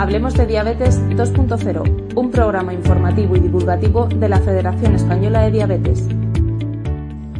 Hablemos de Diabetes 2.0, un programa informativo y divulgativo de la Federación Española de Diabetes.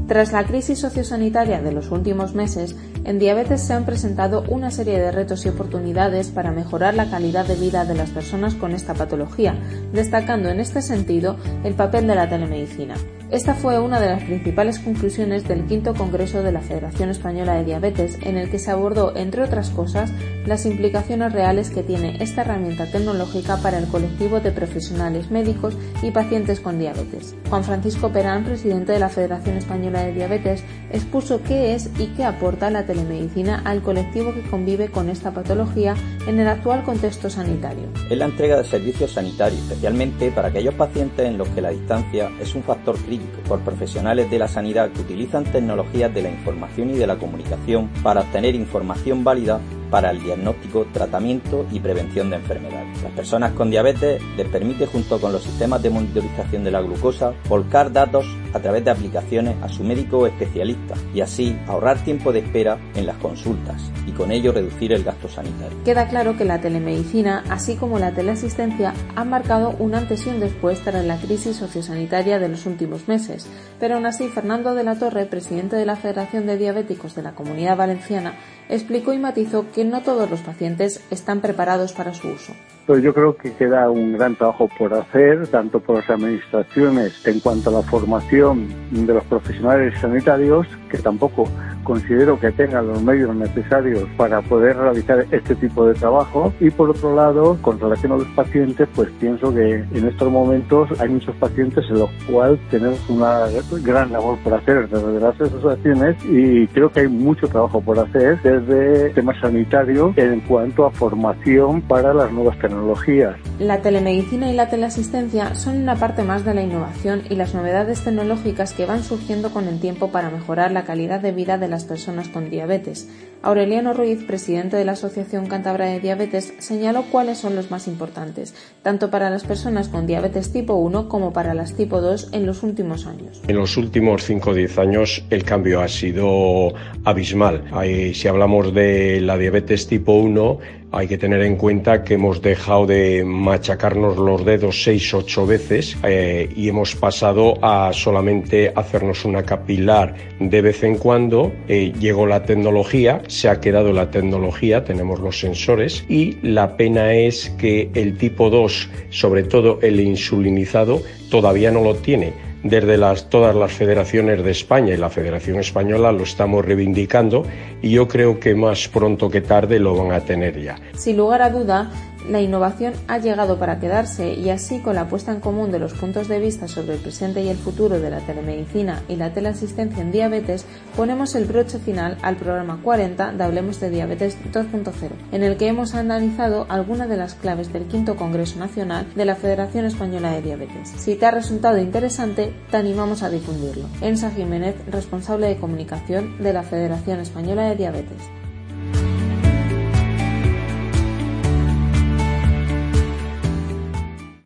Tras la crisis sociosanitaria de los últimos meses, en diabetes se han presentado una serie de retos y oportunidades para mejorar la calidad de vida de las personas con esta patología, destacando en este sentido el papel de la telemedicina. Esta fue una de las principales conclusiones del quinto Congreso de la Federación Española de Diabetes, en el que se abordó, entre otras cosas, las implicaciones reales que tiene esta herramienta tecnológica para el colectivo de profesionales médicos y pacientes con diabetes. Juan Francisco Perán, presidente de la Federación Española de Diabetes, expuso qué es y qué aporta la telemedicina al colectivo que convive con esta patología en el actual contexto sanitario. Es la entrega de servicios sanitarios, especialmente para aquellos pacientes en los que la distancia es un factor crítico por profesionales de la sanidad que utilizan tecnologías de la información y de la comunicación para obtener información válida para el diagnóstico, tratamiento y prevención de enfermedades. Las personas con diabetes les permite, junto con los sistemas de monitorización de la glucosa, volcar datos a través de aplicaciones a su médico especialista y así ahorrar tiempo de espera en las consultas y con ello reducir el gasto sanitario. Queda claro que la telemedicina, así como la teleasistencia, han marcado un antes y un después tras la crisis sociosanitaria de los últimos meses, pero aún así Fernando de la Torre, presidente de la Federación de Diabéticos de la Comunidad Valenciana, explicó y matizó que no todos los pacientes están preparados para su uso. Pues yo creo que queda un gran trabajo por hacer, tanto por las administraciones en cuanto a la formación de los profesionales sanitarios, que tampoco considero que tengan los medios necesarios para poder realizar este tipo de trabajo y por otro lado con relación a los pacientes pues pienso que en estos momentos hay muchos pacientes en los cuales tenemos una gran labor por hacer desde las asociaciones y creo que hay mucho trabajo por hacer desde temas sanitarios en cuanto a formación para las nuevas tecnologías. La telemedicina y la teleasistencia son una parte más de la innovación y las novedades tecnológicas que van surgiendo con el tiempo para mejorar la calidad de vida de las personas con diabetes. Aureliano Ruiz, presidente de la Asociación Cántabra de Diabetes, señaló cuáles son los más importantes, tanto para las personas con diabetes tipo 1 como para las tipo 2 en los últimos años. En los últimos 5 o 10 años el cambio ha sido abismal. si hablamos de la diabetes tipo 1, hay que tener en cuenta que hemos dejado de machacarnos los dedos seis, ocho veces eh, y hemos pasado a solamente hacernos una capilar de vez en cuando. Eh, llegó la tecnología, se ha quedado la tecnología, tenemos los sensores y la pena es que el tipo 2, sobre todo el insulinizado, todavía no lo tiene desde las, todas las federaciones de España y la Federación Española lo estamos reivindicando y yo creo que más pronto que tarde lo van a tener ya. Sin lugar a duda, la innovación ha llegado para quedarse y así con la puesta en común de los puntos de vista sobre el presente y el futuro de la telemedicina y la teleasistencia en diabetes, ponemos el broche final al programa 40 de Hablemos de Diabetes 2.0, en el que hemos analizado algunas de las claves del quinto Congreso Nacional de la Federación Española de Diabetes. Si te ha resultado interesante, te animamos a difundirlo. Ensa Jiménez, responsable de comunicación de la Federación Española de Diabetes.